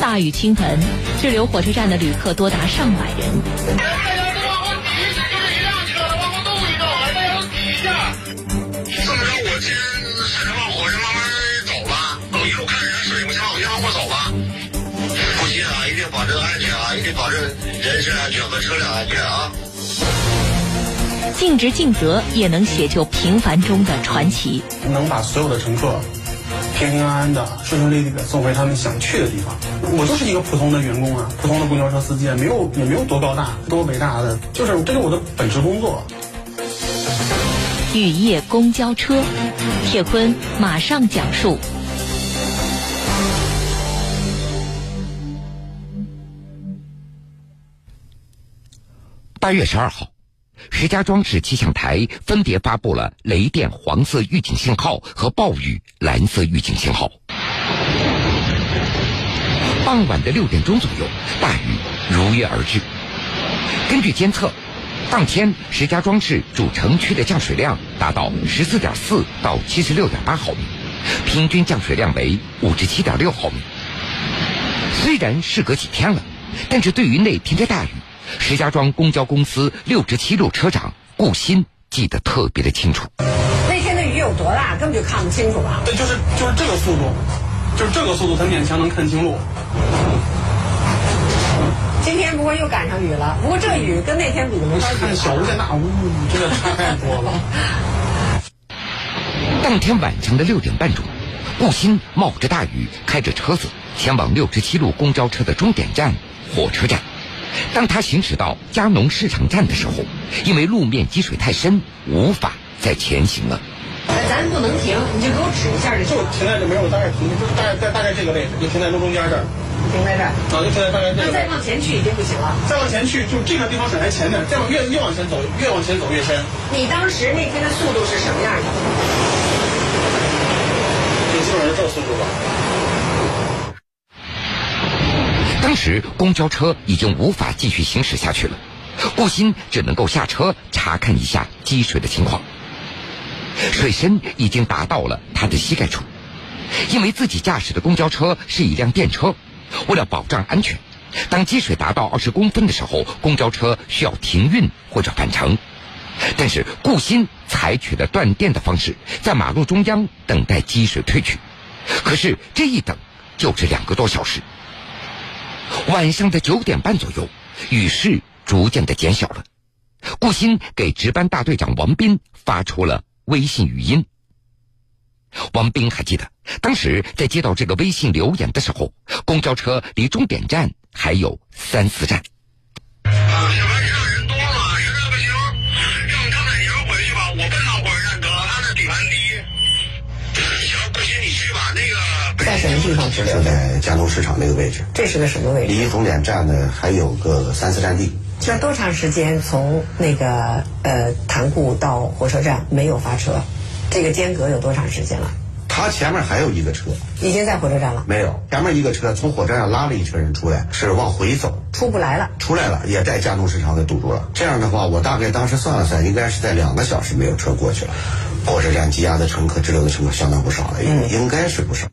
大雨倾盆，滞留火车站的旅客多达上百人。大家都往后挤就是一辆车，往后动一动，大家都挤一下。这么着，我先驶着往火车慢慢走一路看人水不行，我先往后走吧。不行啊，一定保证安全啊，一定保证人身安全和车辆安全啊。尽职尽责也能写就平凡中的传奇。能把所有的乘客平平安安的、顺顺利利的送回他们想去的地方。我就是一个普通的员工啊，普通的公交车司机，没有也没有多高大、多伟大的，就是这是我的本职工作。雨夜公交车，铁坤马上讲述。八月十二号，石家庄市气象台分别发布了雷电黄色预警信号和暴雨蓝色预警信号。傍晚的六点钟左右，大雨如约而至。根据监测，当天石家庄市主城区的降水量达到十四点四到七十六点八毫米，平均降水量为五十七点六毫米。虽然事隔几天了，但是对于那天的大雨，石家庄公交公司六十七路车长顾鑫记得特别的清楚。那天的雨有多大，根本就看不清楚吧？对，就是就是这个速度，就是这个速度，他勉强能看清路。今天不过又赶上雨了，不过这雨跟那天比没法比。看小巫见大巫，真的差太多了。当天晚上的六点半钟，顾鑫冒着大雨，开着车子前往六十七路公交车的终点站火车站。当他行驶到加农市场站的时候，因为路面积水太深，无法再前行了。咱不能停，你就给我指一下这。就停在这没有，大概停，就是大概在大概这个位置，就停在路中间这儿。停在这儿。啊，就停在大概这个。那再往前去已经不行了。再往前去，就这个地方水还前面，再往越越往前走，越往前走越深。你当时那天的速度是什么样的？就基本上是这速度吧。当时公交车已经无法继续行驶下去了，顾鑫只能够下车查看一下积水的情况。水深已经达到了他的膝盖处，因为自己驾驶的公交车是一辆电车，为了保障安全，当积水达到二十公分的时候，公交车需要停运或者返程。但是顾鑫采取了断电的方式，在马路中央等待积水退去，可是这一等就是两个多小时。晚上的九点半左右，雨势逐渐的减小了。顾鑫给值班大队长王斌发出了微信语音。王斌还记得，当时在接到这个微信留言的时候，公交车离终点站还有三四站。地方是？在加东市场那个位置，这是个什么位置？离终点站呢还有个三四站地。这多长时间从那个呃塘沽到火车站没有发车？这个间隔有多长时间了？他前面还有一个车，已经在火车站了，没有，前面一个车从火车站拉了一车人出来，是往回走，出不来了。出来了也在加东市场给堵住了。这样的话，我大概当时算了算，应该是在两个小时没有车过去了。火车站积压的乘客、滞留的乘客相当不少了，应应该是不少。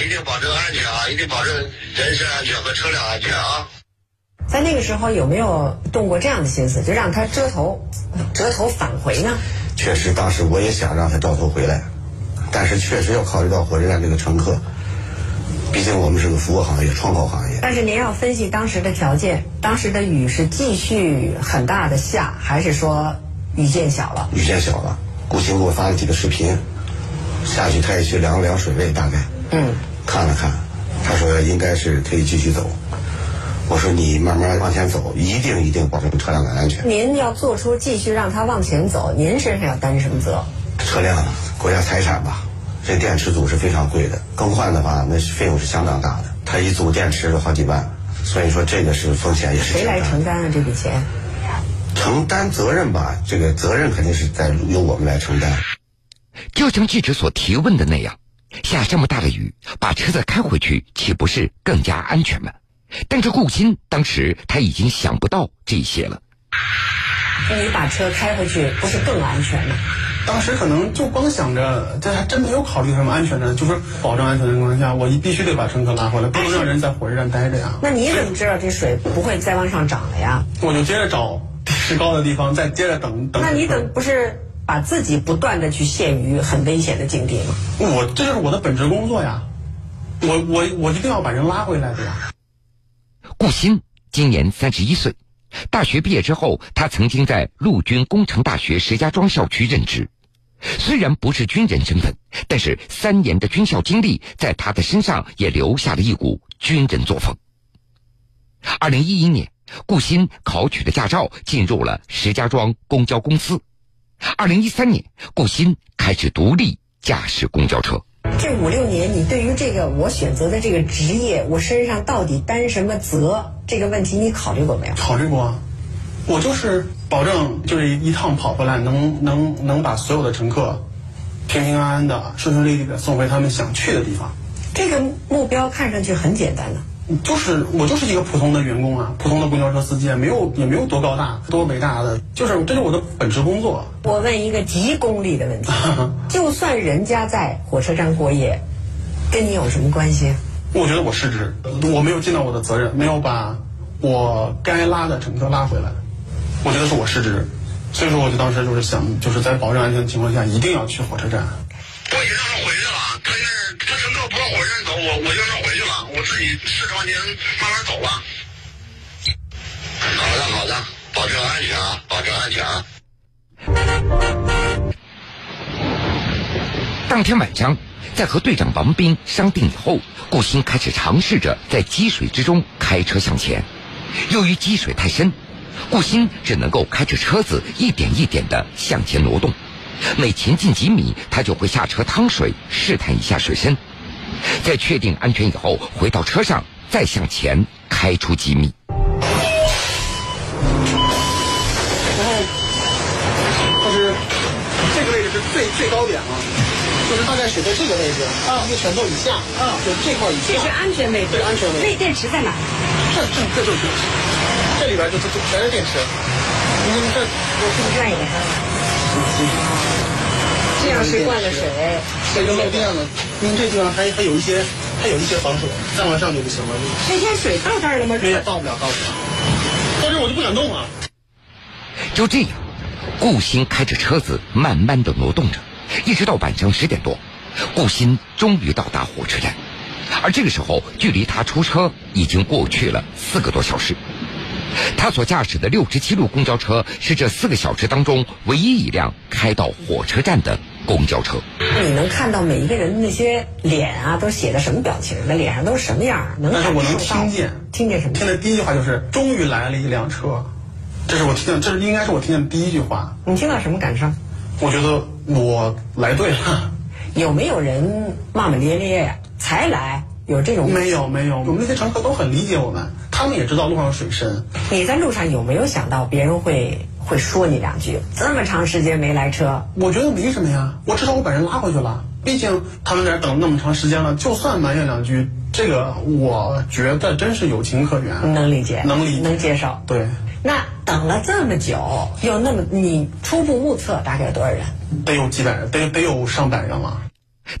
一定保证安全啊，一定保证人身安全和车辆安全啊。在那个时候有没有动过这样的心思，就让他折头折头返回呢？确实，当时我也想让他掉头回来，但是确实要考虑到火车站这个乘客，毕竟我们是个服务行业、窗口行业。但是您要分析当时的条件，当时的雨是继续很大的下，还是说雨渐小了？雨渐小了，顾青给我发了几个视频，下去他也去量了量水位，大概嗯，看了看，他说应该是可以继续走。我说你慢慢往前走，一定一定保证车辆的安全。您要做出继续让他往前走，您身上要担什么责？车辆国家财产吧，这电池组是非常贵的，更换的话那是费用是相当大的，它一组电池都好几万，所以说这个是风险也是谁来承担啊这笔钱？承担责任吧，这个责任肯定是在由我们来承担。就像记者所提问的那样，下这么大的雨，把车子开回去，岂不是更加安全吗？但是顾鑫当时他已经想不到这些了。你把车开回去，不是更安全吗？当时可能就光想着，这还真没有考虑什么安全的，就是保证安全的情况下，我一必须得把乘客拉回来，不能让人在火车站待着呀。那你怎么知道这水不会再往上涨了呀？我就接着找 地势高的地方，再接着等等。那你等不是把自己不断的去陷于很危险的境地吗？我这就是我的本职工作呀，我我我一定要把人拉回来的呀。顾鑫今年三十一岁，大学毕业之后，他曾经在陆军工程大学石家庄校区任职。虽然不是军人身份，但是三年的军校经历在他的身上也留下了一股军人作风。二零一一年，顾鑫考取的驾照进入了石家庄公交公司。二零一三年，顾欣开始独立驾驶公交车。这五六年，你对于这个我选择的这个职业，我身上到底担什么责这个问题，你考虑过没有？考虑过啊，我就是保证，就是一趟跑回来，能能能把所有的乘客平平安安的、顺顺利利的送回他们想去的地方。这个目标看上去很简单的。就是我就是一个普通的员工啊，普通的公交车司机，没有也没有多高大、多伟大的，就是这是我的本职工作。我问一个极功利的问题，就算人家在火车站过夜，跟你有什么关系？我觉得我失职，我没有尽到我的责任，没有把我该拉的乘客拉回来，我觉得是我失职，所以说我就当时就是想，就是在保证安全的情况下，一定要去火车站。我已经让他回去了，他现在他乘客不往火车站走，我我就让他回我自己试车间慢慢走吧。好的好的，保证安全啊，保证安全啊。当天晚上，在和队长王斌商定以后，顾鑫开始尝试着在积水之中开车向前。由于积水太深，顾鑫只能够开着车子一点一点的向前挪动。每前进几米，他就会下车趟水试探一下水深，在确定安全以后，回到车上再向前开出几米。然后，就是这个位置是最最高点啊，就是大概水在这个位置啊，一个拳头以下啊，就这块以下。这是安全位置，对安全位置那电池在哪？这这这就是电池，这里边就就就全是电池。你看这，我这么转一点。这样是灌了水，这就漏电了。因为这地方还还有一些还有一些防水，再往上就不行了。那天水到这儿了吗？没有，到不了，到不了。到这儿我就不敢动了。就这样，顾鑫开着车子慢慢的挪动着，一直到晚上十点多，顾鑫终于到达火车站。而这个时候，距离他出车已经过去了四个多小时。他所驾驶的六十七路公交车是这四个小时当中唯一一辆开到火车站的公交车。你能看到每一个人的那些脸啊，都写的什么表情？那脸上都是什么样？能但是我能听见，听见什么？听的第一句话就是“终于来了一辆车”，这是我听见，这是应该是我听见的第一句话。你听到什么感受？我觉得我来对了。有没有人骂骂咧咧呀？才来有这种？没有没有，我们那些乘客都很理解我们，他们也知道路上水深。你在路上有没有想到别人会会说你两句？这么长时间没来车，我觉得没什么呀，我至少我把人拉回去了。毕竟他们在这儿等那么长时间了，就算埋怨两句，这个我觉得真是有情可原，能理解，能理解能接受。对，那等了这么久，有那么你初步目测大概有多少人？得有几百人，得得有上百人了。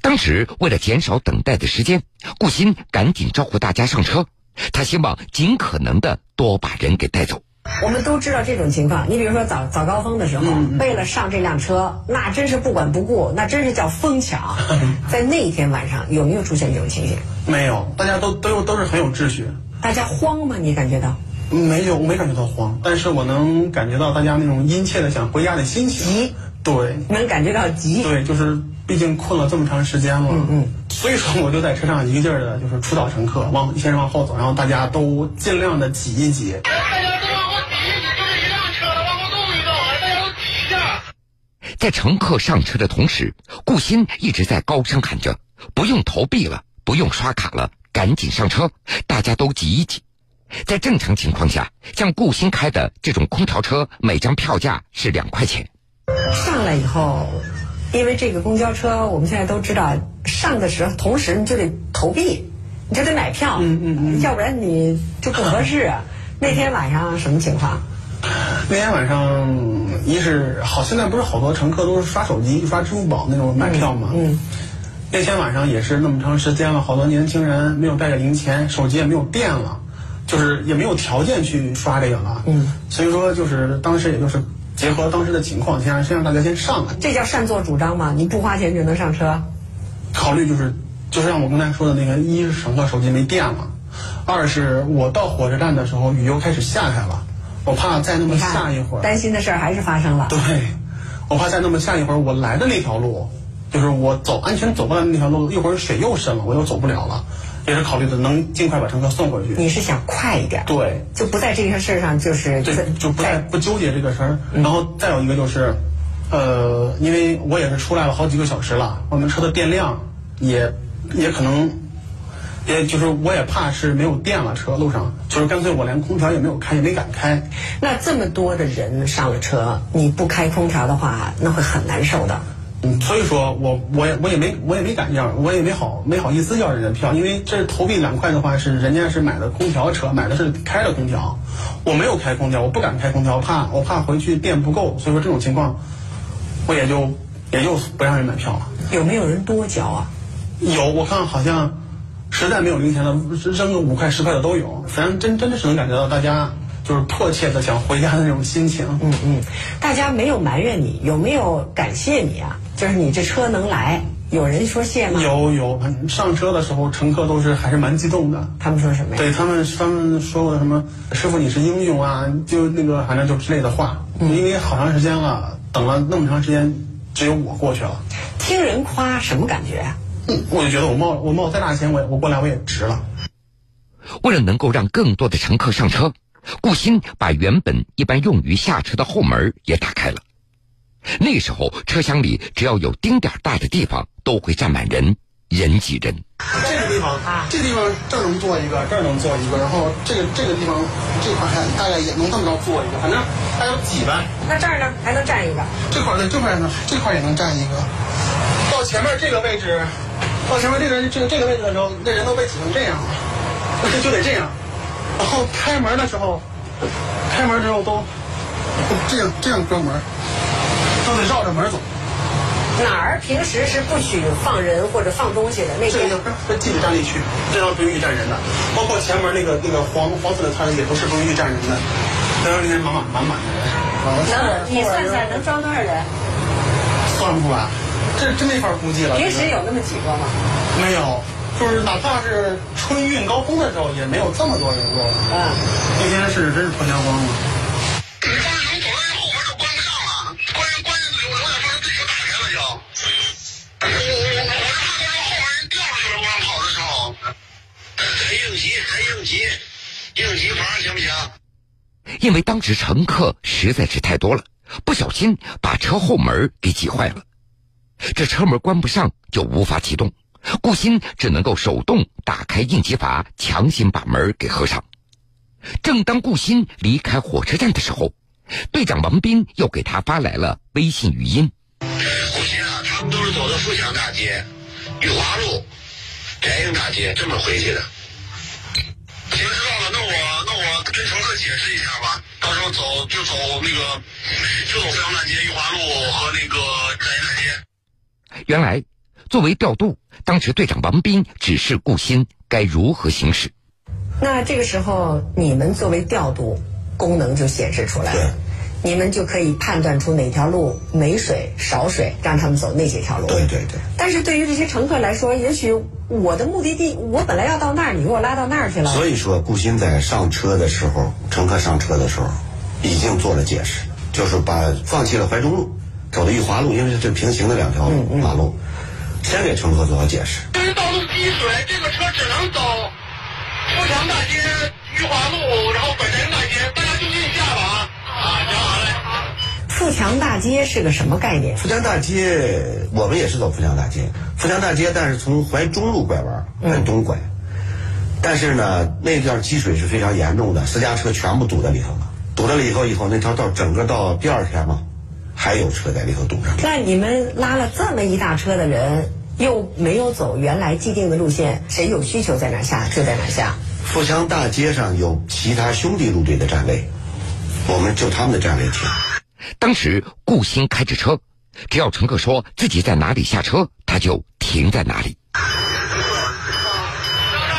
当时为了减少等待的时间，顾鑫赶紧招呼大家上车，他希望尽可能的多把人给带走。我们都知道这种情况，你比如说早早高峰的时候，为了上这辆车，那真是不管不顾，那真是叫疯抢。在那一天晚上，有没有出现这种情形？没有，大家都都有都是很有秩序。大家慌吗？你感觉到？没有，我没感觉到慌，但是我能感觉到大家那种殷切的想回家的心情。急，对，能感觉到急。对，就是毕竟困了这么长时间了，嗯嗯，所以说我就在车上一个劲儿的，就是疏导乘客，往先往后走，然后大家都尽量的挤一挤。在乘客上车的同时，顾鑫一直在高声喊着：“不用投币了，不用刷卡了，赶紧上车！大家都挤一挤。”在正常情况下，像顾鑫开的这种空调车，每张票价是两块钱。上来以后，因为这个公交车，我们现在都知道，上的时候同时你就得投币，你就得买票，嗯嗯嗯要不然你就不合适。那天晚上什么情况？那天晚上，一是好，现在不是好多乘客都是刷手机、刷支付宝那种买票嘛。嗯。那天晚上也是那么长时间了，好多年轻人没有带着零钱，手机也没有电了，就是也没有条件去刷这个了。嗯。所以说，就是当时也就是结合当时的情况，先让先让大家先上来。这叫擅作主张吗？你不花钱就能上车？考虑就是就是像我刚才说的那个，一是乘客手机没电了，二是我到火车站的时候雨又开始下开了，我怕再那么下一会儿。担心的事儿还是发生了。对，我怕再那么下一会儿，我来的那条路，就是我走安全走过来的那条路，一会儿水又深了，我又走不了了，也是考虑的能尽快把乘客送回去。你是想快一点，对，就不在这件事儿上，就是这在就不再在不纠结这个事儿。然后再有一个就是，呃，因为我也是出来了好几个小时了，我们车的电量也也可能，也就是我也怕是没有电了，车路上就是干脆我连空调也没有开，也没敢开。那这么多的人上了车，你不开空调的话，那会很难受的。嗯，所以说我我也我也没我也没敢要，我也没好没好意思要人家票，因为这投币两块的话是人家是买的空调车，买的是开的空调，我没有开空调，我不敢开空调，怕我怕回去电不够，所以说这种情况，我也就也就不让人买票了。有没有人多交啊？有我看好像实在没有零钱了，扔个五块十块的都有，反正真真的是能感觉到大家就是迫切的想回家的那种心情。嗯嗯，大家没有埋怨你，有没有感谢你啊？就是你这车能来，有人说谢吗？有有，上车的时候乘客都是还是蛮激动的。他们说什么呀？对他们，他们说过什么“师傅你是英雄啊”，就那个反正就之类的话。因为好长时间了，等了那么长时间，只有我过去了。听人夸什么感觉啊？嗯，我就觉得我冒我冒再大钱，我也我过来我也值了。为了能够让更多的乘客上车，顾鑫把原本一般用于下车的后门也打开了。那时候车厢里只要有丁点儿大的地方，都会站满人，人挤人。这个地方，这个地方这儿能坐一个，这儿能坐一个，然后这个这个地方这块还大概也能这么着坐一个，反正还有挤呗。那这儿呢，还能站一个。这块儿呢，这块儿呢，这块儿也能站一个。到前面这个位置，到前面这个这个这个位置的时候，那人都被挤成这样了，就就得这样。然后开门的时候，开门之后都都这样这样关门，都得绕着门走。哪儿平时是不许放人或者放东西的？那些这个这禁止站立区，这样不允许站人的。包括前门那个那个黄黄色的摊也不是不允许站人的。那天满满满满的人，能你算算能装多少人？算不出来，这真没法估计了。平时有那么挤过吗？没有，就是哪怕是春运高峰的时候，也没有这么多人过。嗯，那天是真是脱天荒了。你放心，走到后门就关不上了，关键关键有有点放自己就打开了就。我我我我是怕到时候后门人掉出去了，往上跑的时候。咱应急，咱应急，应急房行不行？因为当时乘客实在是太多了，不小心把车后门给挤坏了，这车门关不上就无法启动，顾鑫只能够手动打开应急阀，强行把门给合上。正当顾鑫离开火车站的时候，队长王斌又给他发来了微信语音。顾鑫啊，他们都是走的富强大街、裕华路、翟英大街这么回去的。行，知道了，那我那我跟乘客解释一下吧，到时候走就走那个就走富强大街、裕华路和那个翟英大街。原来，作为调度，当时队长王斌指示顾鑫该如何行驶。那这个时候你们作为调度功能就显示出来了，你们就可以判断出哪条路没水、少水，让他们走那些条路。对对对。但是对于这些乘客来说，也许我的目的地我本来要到那儿，你给我拉到那儿去了。所以说，顾鑫在上车的时候，乘客上车的时候，已经做了解释，就是把放弃了怀中路，走的裕华路，因为是这平行的两条马路，先给乘客做好解释。因为道路积水，这个车只能走富强大街、裕华路，然后北宅英大街，大家就近下吧啊！啊，行，好嘞。富强大街是个什么概念？富强大街，我们也是走富强大街，富强大街，但是从怀中路拐弯，往东拐。但是呢，那段积水是非常严重的，私家车全部堵在里头了。堵在里头以后，那条道整个到第二天嘛，还有车在里头堵上。那你们拉了这么一大车的人，又没有走原来既定的路线，谁有需求在哪下就在哪下。富强大街上有其他兄弟路队的站位，我们就他们的站位停。当时顾鑫开着车，只要乘客说自己在哪里下车，他就停在哪里。上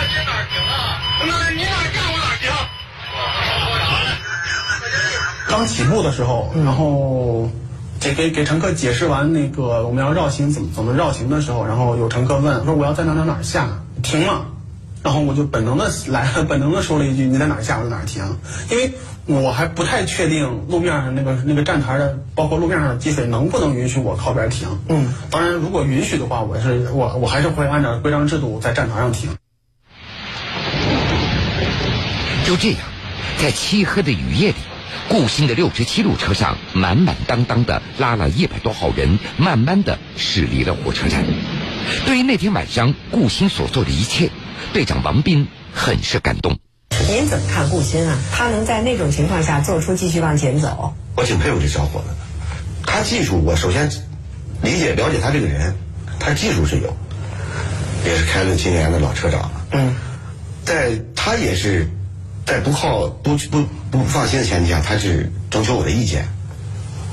街哪儿停啊？那你哪儿站我哪儿停。刚起步的时候，然后给给给乘客解释完那个我们要绕行怎么怎么绕行的时候，然后有乘客问说我要在哪哪哪儿下停了？然后我就本能的来本能的说了一句你在哪儿下我在哪儿停，因为我还不太确定路面上那个那个站台的包括路面上的积水能不能允许我靠边停。嗯，当然如果允许的话，我是我我还是会按照规章制度在站台上停。就这样，在漆黑的雨夜里，顾鑫的六十七路车上满满当当的拉了一百多号人，慢慢的驶离了火车站。对于那天晚上顾鑫所做的一切，队长王斌很是感动。您怎么看顾鑫啊？他能在那种情况下做出继续往前走？我挺佩服这小伙子的，他技术我首先理解了解他这个人，他技术是有，也是开了七年的老车长了。嗯，在他也是在不靠不不不放心的前提下，他是征求我的意见，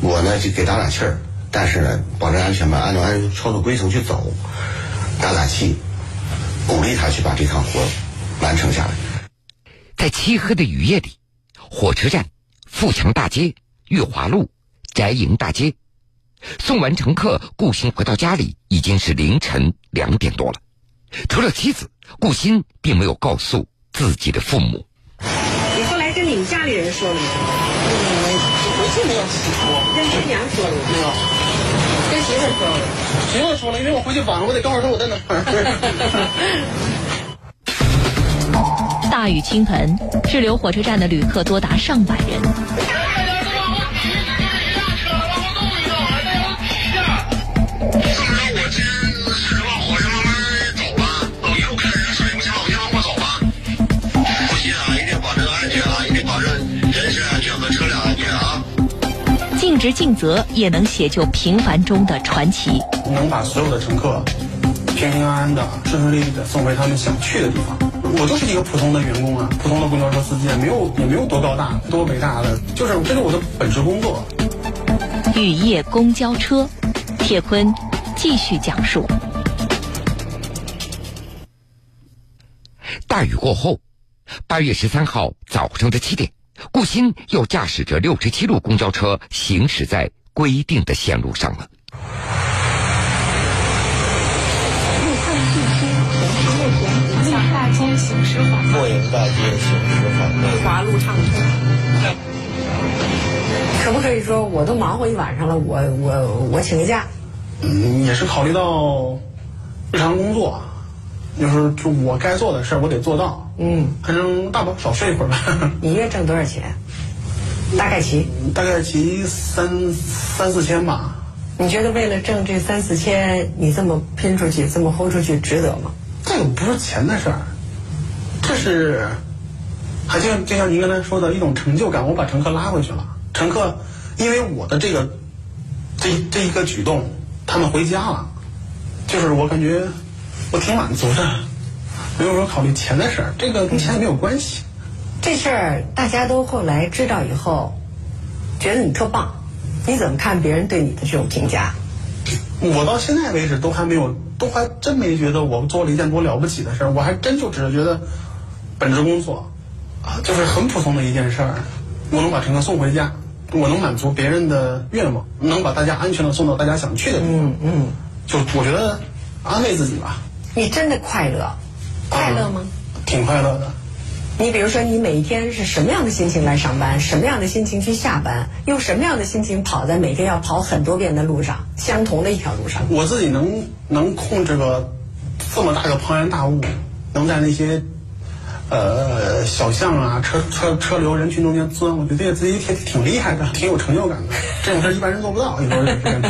我呢就给打打气儿，但是呢保证安全吧，按照安操作规程去走，打打气，鼓励他去把这趟活完成下来。在漆黑的雨夜里，火车站、富强大街、裕华路、翟营大街，送完乘客，顾鑫回到家里已经是凌晨两点多了。除了妻子，顾鑫并没有告诉自己的父母。你家里人说了吗？回去没有说，跟爹娘说了？没有。跟媳妇说了吗？媳妇说了，因为我回去晚了，我得告诉她我在哪儿。大雨倾盆，滞留火车站的旅客多达上百人。尽职尽责，也能写就平凡中的传奇。能把所有的乘客平平安安的、顺顺利利的送回他们想去的地方。我就是一个普通的员工啊，普通的公交车司机，没有也没有多高大、多伟大的，就是这是我的本职工作。雨夜公交车，铁坤继续讲述。大雨过后，八月十三号早上的七点，顾鑫又驾驶着六十七路公交车行驶在规定的线路上了。向大街行驶缓慢，莫营大街行驶缓慢。华路畅通。可不可以说，我都忙活一晚上了，我我我请个假？嗯，也是考虑到日常工作，就是就我该做的事儿我得做到。嗯，反正大不了少睡一会儿吧。你月挣多少钱？大概齐。大概齐三三四千吧。你觉得为了挣这三四千，你这么拼出去，这么豁出去，值得吗？这个不是钱的事儿，这是，还就就像您刚才说的一种成就感，我把乘客拉回去了。乘客因为我的这个这这一个举动，他们回家了，就是我感觉我挺满足的，没有说考虑钱的事儿，这个跟钱也没有关系。这事儿大家都后来知道以后，觉得你特棒。你怎么看别人对你的这种评价？我到现在为止都还没有，都还真没觉得我做了一件多了不起的事儿，我还真就只是觉得本职工作啊，就是很普通的一件事儿。我能把乘客送回家，我能满足别人的愿望，能把大家安全的送到大家想去的地方。嗯嗯，就我觉得安慰自己吧。你真的快乐？快乐吗？挺快乐的。你比如说，你每一天是什么样的心情来上班，什么样的心情去下班，用什么样的心情跑在每天要跑很多遍的路上，相同的一条路上。我自己能能控制个这么大个庞然大物，能在那些呃小巷啊、车车车流人群中间钻，我觉得自己挺挺厉害的，挺有成就感的。这种事一般人做不到，有时候是这样。